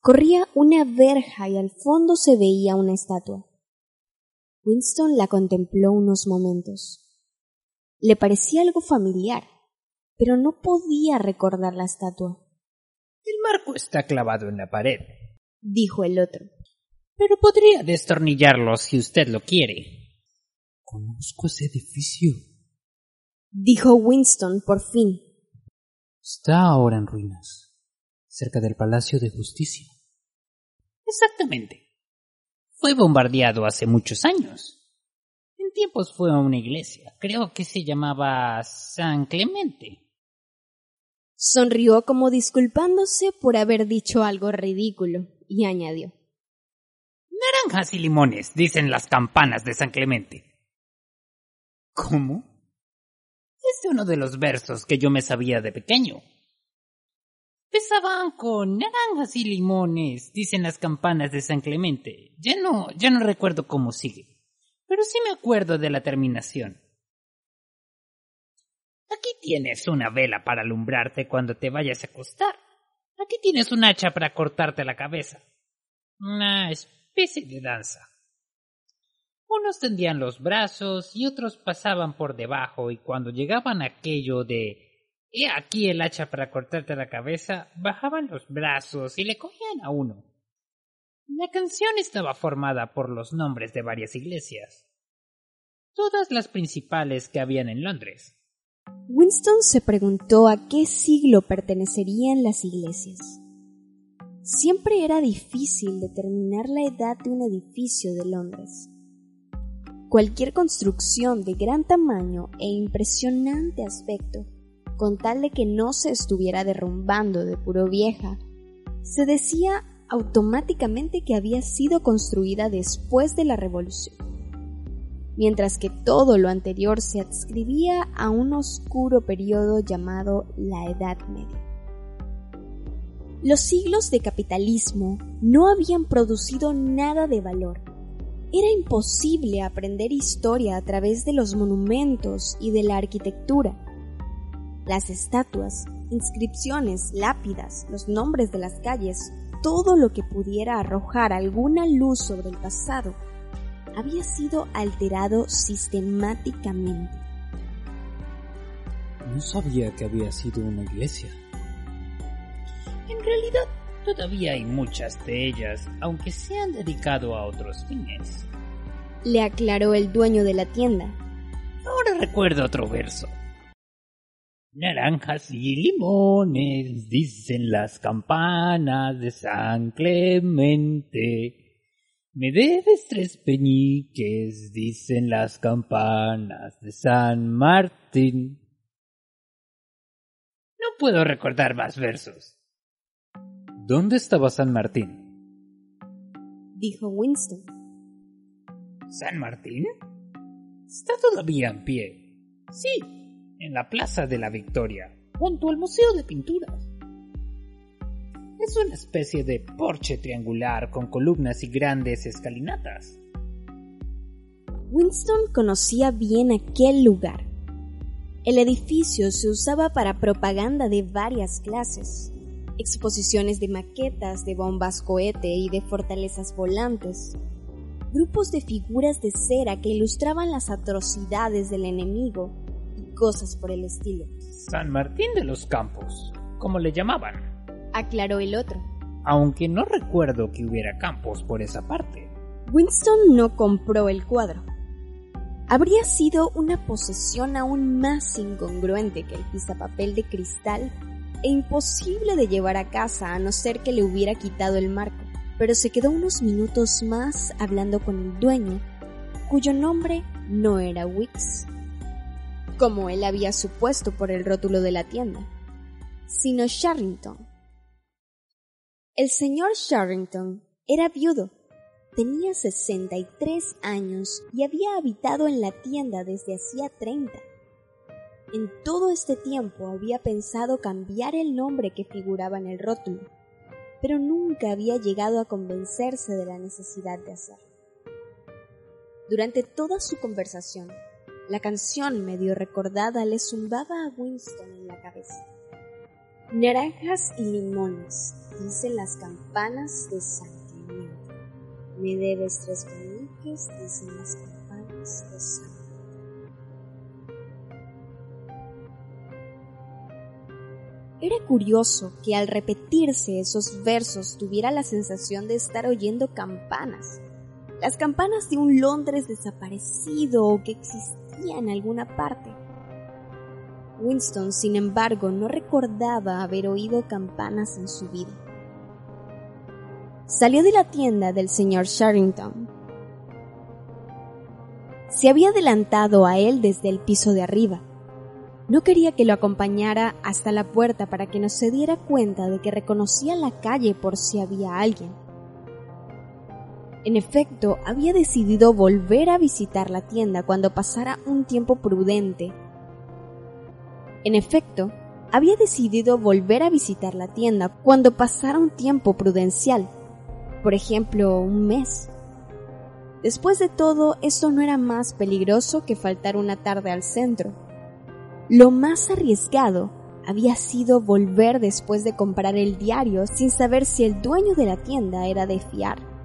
corría una verja y al fondo se veía una estatua. Winston la contempló unos momentos. Le parecía algo familiar, pero no podía recordar la estatua. El marco está clavado en la pared, Dijo el otro. pero podría destornillarlo si usted lo quiere. Conozco ese edificio. Dijo Winston por fin. Está ahora en ruinas, cerca del Palacio de Justicia. Exactamente. Fue bombardeado hace muchos años. En tiempos fue a una iglesia. Creo que se llamaba San Clemente. Sonrió como disculpándose por haber dicho algo ridículo y añadió. Naranjas y limones, dicen las campanas de San Clemente. ¿Cómo? Es uno de los versos que yo me sabía de pequeño. Empezaban con naranjas y limones, dicen las campanas de San Clemente. Ya no, ya no recuerdo cómo sigue, pero sí me acuerdo de la terminación. Aquí tienes una vela para alumbrarte cuando te vayas a acostar. Aquí tienes un hacha para cortarte la cabeza. Una especie de danza. Unos tendían los brazos y otros pasaban por debajo y cuando llegaban a aquello de He aquí el hacha para cortarte la cabeza, bajaban los brazos y le cogían a uno. La canción estaba formada por los nombres de varias iglesias. Todas las principales que habían en Londres. Winston se preguntó a qué siglo pertenecerían las iglesias. Siempre era difícil determinar la edad de un edificio de Londres. Cualquier construcción de gran tamaño e impresionante aspecto, con tal de que no se estuviera derrumbando de puro vieja, se decía automáticamente que había sido construida después de la Revolución, mientras que todo lo anterior se adscribía a un oscuro periodo llamado la Edad Media. Los siglos de capitalismo no habían producido nada de valor. Era imposible aprender historia a través de los monumentos y de la arquitectura. Las estatuas, inscripciones, lápidas, los nombres de las calles, todo lo que pudiera arrojar alguna luz sobre el pasado había sido alterado sistemáticamente. No sabía que había sido una iglesia. En realidad, todavía hay muchas de ellas, aunque se han dedicado a otros fines. Le aclaró el dueño de la tienda. Ahora recuerdo otro verso. Naranjas y limones, dicen las campanas de San Clemente. Me debes tres peñiques, dicen las campanas de San Martín. No puedo recordar más versos. ¿Dónde estaba San Martín? Dijo Winston. ¿San Martín? Está todavía en pie. Sí, en la Plaza de la Victoria, junto al Museo de Pinturas. Es una especie de porche triangular con columnas y grandes escalinatas. Winston conocía bien aquel lugar. El edificio se usaba para propaganda de varias clases, exposiciones de maquetas de bombas cohete y de fortalezas volantes, grupos de figuras de cera que ilustraban las atrocidades del enemigo cosas por el estilo. San Martín de los Campos, como le llamaban. Aclaró el otro. Aunque no recuerdo que hubiera campos por esa parte. Winston no compró el cuadro. Habría sido una posesión aún más incongruente que el pisapapel de cristal e imposible de llevar a casa a no ser que le hubiera quitado el marco, pero se quedó unos minutos más hablando con el dueño, cuyo nombre no era Wicks, como él había supuesto por el rótulo de la tienda, sino Sharrington. El señor Sharrington era viudo Tenía 63 años y había habitado en la tienda desde hacía 30. En todo este tiempo había pensado cambiar el nombre que figuraba en el rótulo, pero nunca había llegado a convencerse de la necesidad de hacerlo. Durante toda su conversación, la canción medio recordada le zumbaba a Winston en la cabeza. Naranjas y limones, dicen las campanas de San Clemente. Me debes tres peniques, dicen las campanas de San Era curioso que al repetirse esos versos tuviera la sensación de estar oyendo campanas. Las campanas de un Londres desaparecido o que existía en alguna parte. Winston, sin embargo, no recordaba haber oído campanas en su vida. Salió de la tienda del señor Sharrington. Se había adelantado a él desde el piso de arriba. No quería que lo acompañara hasta la puerta para que no se diera cuenta de que reconocía la calle por si había alguien. En efecto, había decidido volver a visitar la tienda cuando pasara un tiempo prudente. En efecto, había decidido volver a visitar la tienda cuando pasara un tiempo prudencial, por ejemplo, un mes. Después de todo, esto no era más peligroso que faltar una tarde al centro. Lo más arriesgado había sido volver después de comprar el diario sin saber si el dueño de la tienda era de fiar.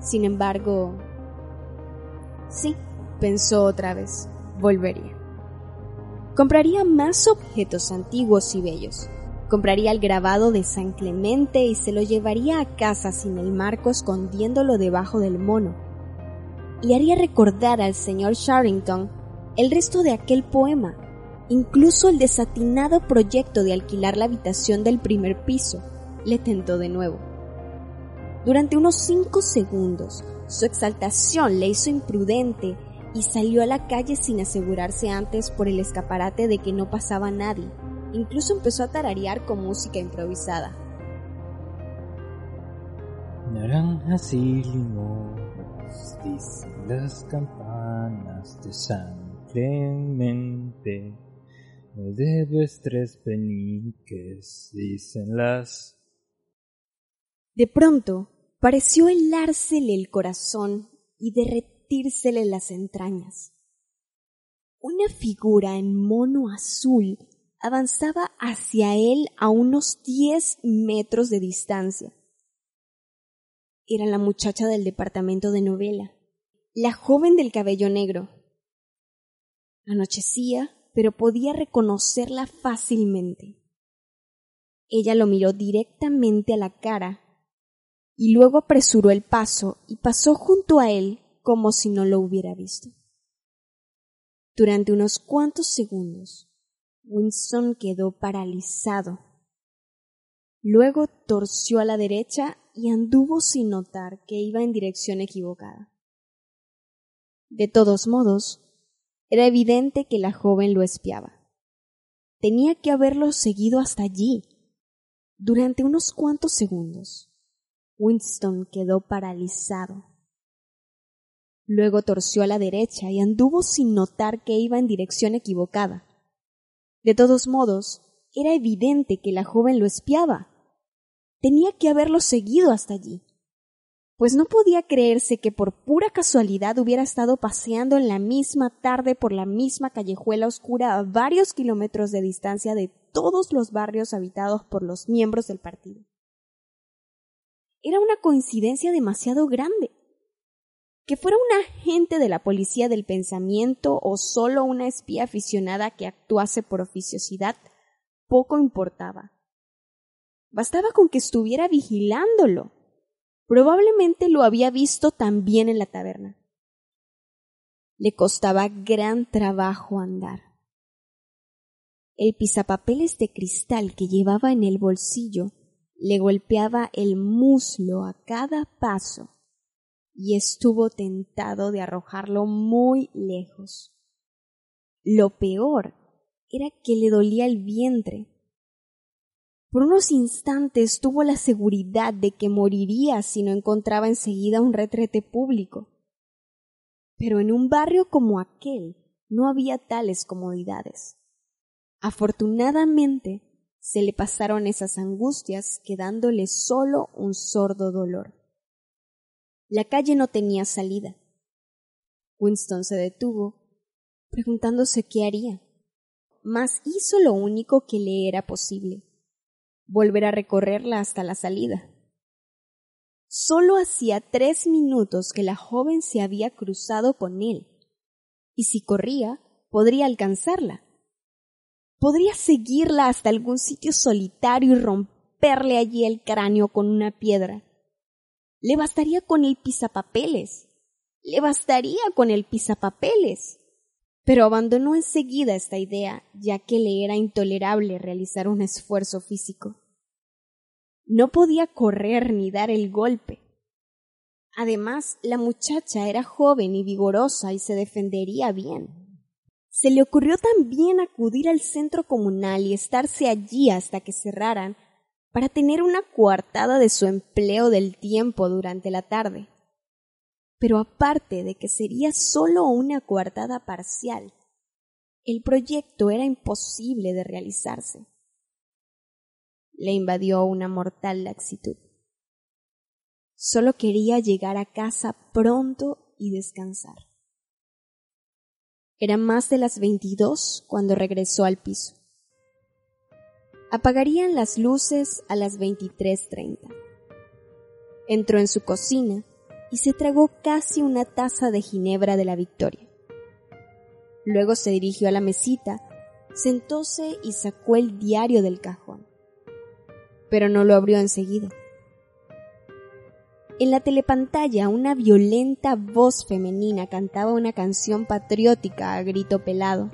Sin embargo, sí, pensó otra vez, volvería. Compraría más objetos antiguos y bellos. Compraría el grabado de San Clemente y se lo llevaría a casa sin el marco escondiéndolo debajo del mono. Le haría recordar al señor Sharrington el resto de aquel poema, incluso el desatinado proyecto de alquilar la habitación del primer piso, le tentó de nuevo. Durante unos cinco segundos, su exaltación le hizo imprudente y salió a la calle sin asegurarse antes por el escaparate de que no pasaba nadie. Incluso empezó a tararear con música improvisada. Naranjas y limones, dicen las campanas de San Clemente. Me debes tres peniques, dicen las. De pronto, pareció helársele el corazón y derretírsele las entrañas. Una figura en mono azul avanzaba hacia él a unos diez metros de distancia. Era la muchacha del departamento de novela, la joven del cabello negro. Anochecía, pero podía reconocerla fácilmente. Ella lo miró directamente a la cara y luego apresuró el paso y pasó junto a él como si no lo hubiera visto. Durante unos cuantos segundos, Winston quedó paralizado. Luego torció a la derecha y anduvo sin notar que iba en dirección equivocada. De todos modos, era evidente que la joven lo espiaba. Tenía que haberlo seguido hasta allí. Durante unos cuantos segundos, Winston quedó paralizado. Luego torció a la derecha y anduvo sin notar que iba en dirección equivocada. De todos modos, era evidente que la joven lo espiaba. Tenía que haberlo seguido hasta allí, pues no podía creerse que por pura casualidad hubiera estado paseando en la misma tarde por la misma callejuela oscura a varios kilómetros de distancia de todos los barrios habitados por los miembros del partido. Era una coincidencia demasiado grande. Que fuera un agente de la policía del pensamiento o solo una espía aficionada que actuase por oficiosidad, poco importaba. Bastaba con que estuviera vigilándolo. Probablemente lo había visto también en la taberna. Le costaba gran trabajo andar. El pisapapeles de cristal que llevaba en el bolsillo le golpeaba el muslo a cada paso y estuvo tentado de arrojarlo muy lejos. Lo peor era que le dolía el vientre. Por unos instantes tuvo la seguridad de que moriría si no encontraba enseguida un retrete público. Pero en un barrio como aquel no había tales comodidades. Afortunadamente, se le pasaron esas angustias quedándole solo un sordo dolor. La calle no tenía salida. Winston se detuvo, preguntándose qué haría, mas hizo lo único que le era posible, volver a recorrerla hasta la salida. Solo hacía tres minutos que la joven se había cruzado con él, y si corría, podría alcanzarla. Podría seguirla hasta algún sitio solitario y romperle allí el cráneo con una piedra. Le bastaría con el pisapapeles. Le bastaría con el pisapapeles. Pero abandonó enseguida esta idea, ya que le era intolerable realizar un esfuerzo físico. No podía correr ni dar el golpe. Además, la muchacha era joven y vigorosa y se defendería bien. Se le ocurrió también acudir al centro comunal y estarse allí hasta que cerraran para tener una coartada de su empleo del tiempo durante la tarde. Pero aparte de que sería solo una coartada parcial, el proyecto era imposible de realizarse. Le invadió una mortal laxitud. Solo quería llegar a casa pronto y descansar. Era más de las veintidós cuando regresó al piso. Apagarían las luces a las veintitrés treinta. Entró en su cocina y se tragó casi una taza de ginebra de la Victoria. Luego se dirigió a la mesita, sentóse y sacó el diario del cajón. Pero no lo abrió enseguida. En la telepantalla una violenta voz femenina cantaba una canción patriótica a grito pelado.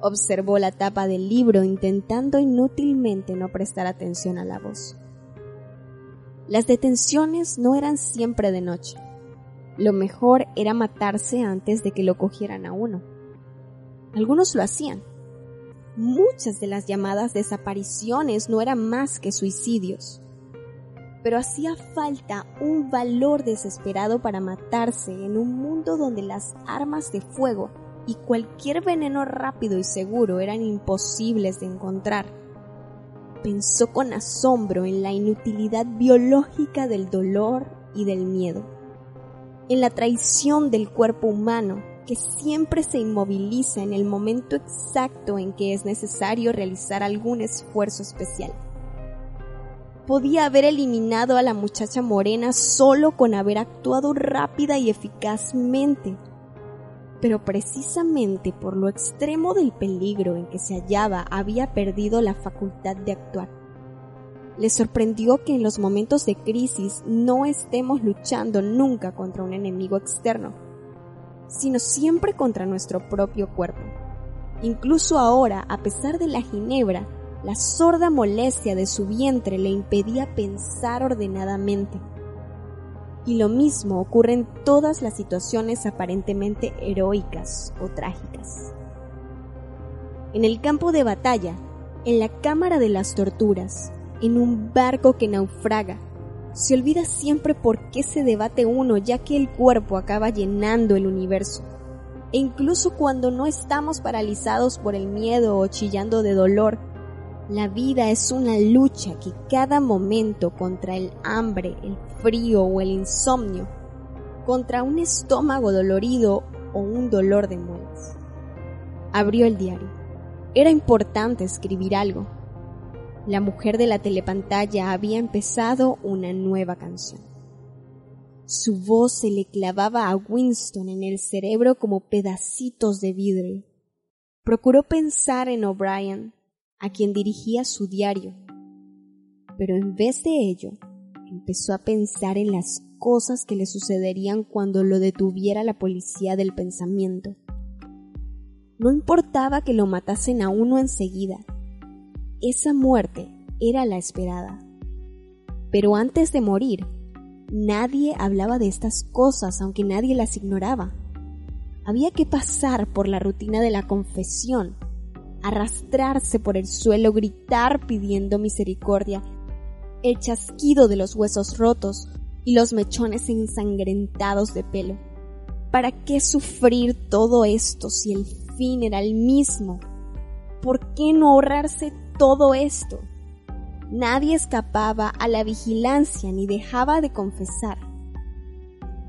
Observó la tapa del libro intentando inútilmente no prestar atención a la voz. Las detenciones no eran siempre de noche. Lo mejor era matarse antes de que lo cogieran a uno. Algunos lo hacían. Muchas de las llamadas desapariciones no eran más que suicidios pero hacía falta un valor desesperado para matarse en un mundo donde las armas de fuego y cualquier veneno rápido y seguro eran imposibles de encontrar. Pensó con asombro en la inutilidad biológica del dolor y del miedo, en la traición del cuerpo humano que siempre se inmoviliza en el momento exacto en que es necesario realizar algún esfuerzo especial podía haber eliminado a la muchacha morena solo con haber actuado rápida y eficazmente. Pero precisamente por lo extremo del peligro en que se hallaba había perdido la facultad de actuar. Le sorprendió que en los momentos de crisis no estemos luchando nunca contra un enemigo externo, sino siempre contra nuestro propio cuerpo. Incluso ahora, a pesar de la ginebra, la sorda molestia de su vientre le impedía pensar ordenadamente. Y lo mismo ocurre en todas las situaciones aparentemente heroicas o trágicas. En el campo de batalla, en la cámara de las torturas, en un barco que naufraga, se olvida siempre por qué se debate uno ya que el cuerpo acaba llenando el universo. E incluso cuando no estamos paralizados por el miedo o chillando de dolor, la vida es una lucha que cada momento contra el hambre, el frío o el insomnio, contra un estómago dolorido o un dolor de muelas. Abrió el diario. Era importante escribir algo. La mujer de la telepantalla había empezado una nueva canción. Su voz se le clavaba a Winston en el cerebro como pedacitos de vidrio. Procuró pensar en O'Brien, a quien dirigía su diario. Pero en vez de ello, empezó a pensar en las cosas que le sucederían cuando lo detuviera la policía del pensamiento. No importaba que lo matasen a uno enseguida. Esa muerte era la esperada. Pero antes de morir, nadie hablaba de estas cosas, aunque nadie las ignoraba. Había que pasar por la rutina de la confesión arrastrarse por el suelo, gritar pidiendo misericordia, el chasquido de los huesos rotos y los mechones ensangrentados de pelo. ¿Para qué sufrir todo esto si el fin era el mismo? ¿Por qué no ahorrarse todo esto? Nadie escapaba a la vigilancia ni dejaba de confesar.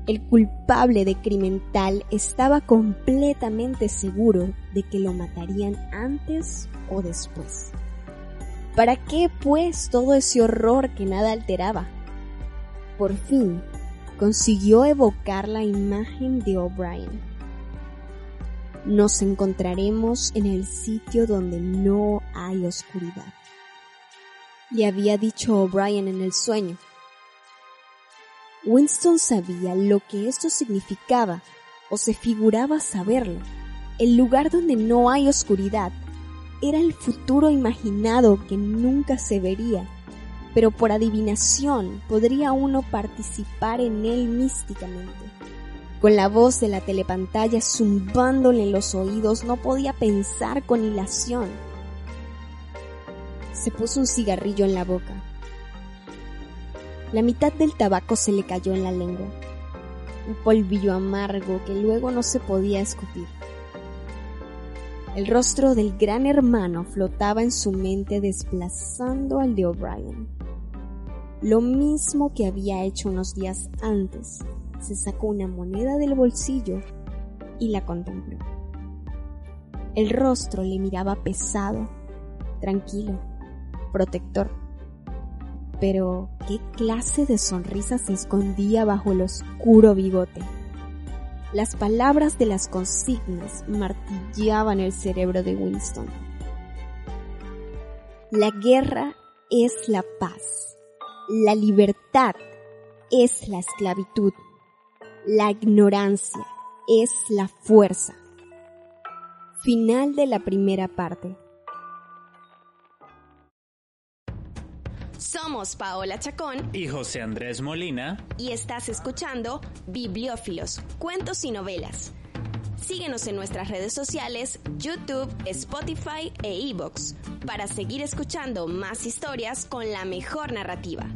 El culpable de crimen estaba completamente seguro de que lo matarían antes o después. ¿Para qué, pues, todo ese horror que nada alteraba? Por fin, consiguió evocar la imagen de O'Brien. Nos encontraremos en el sitio donde no hay oscuridad. Le había dicho O'Brien en el sueño. Winston sabía lo que esto significaba, o se figuraba saberlo. El lugar donde no hay oscuridad era el futuro imaginado que nunca se vería, pero por adivinación podría uno participar en él místicamente. Con la voz de la telepantalla zumbándole en los oídos no podía pensar con hilación. Se puso un cigarrillo en la boca la mitad del tabaco se le cayó en la lengua, un polvillo amargo que luego no se podía escupir. El rostro del gran hermano flotaba en su mente desplazando al de O'Brien. Lo mismo que había hecho unos días antes, se sacó una moneda del bolsillo y la contempló. El rostro le miraba pesado, tranquilo, protector pero ¿qué clase de sonrisa se escondía bajo el oscuro bigote? Las palabras de las consignas martillaban el cerebro de Winston. La guerra es la paz. La libertad es la esclavitud. La ignorancia es la fuerza. Final de la primera parte. Somos Paola Chacón y José Andrés Molina y estás escuchando Bibliófilos, Cuentos y Novelas. Síguenos en nuestras redes sociales, YouTube, Spotify e Evox para seguir escuchando más historias con la mejor narrativa.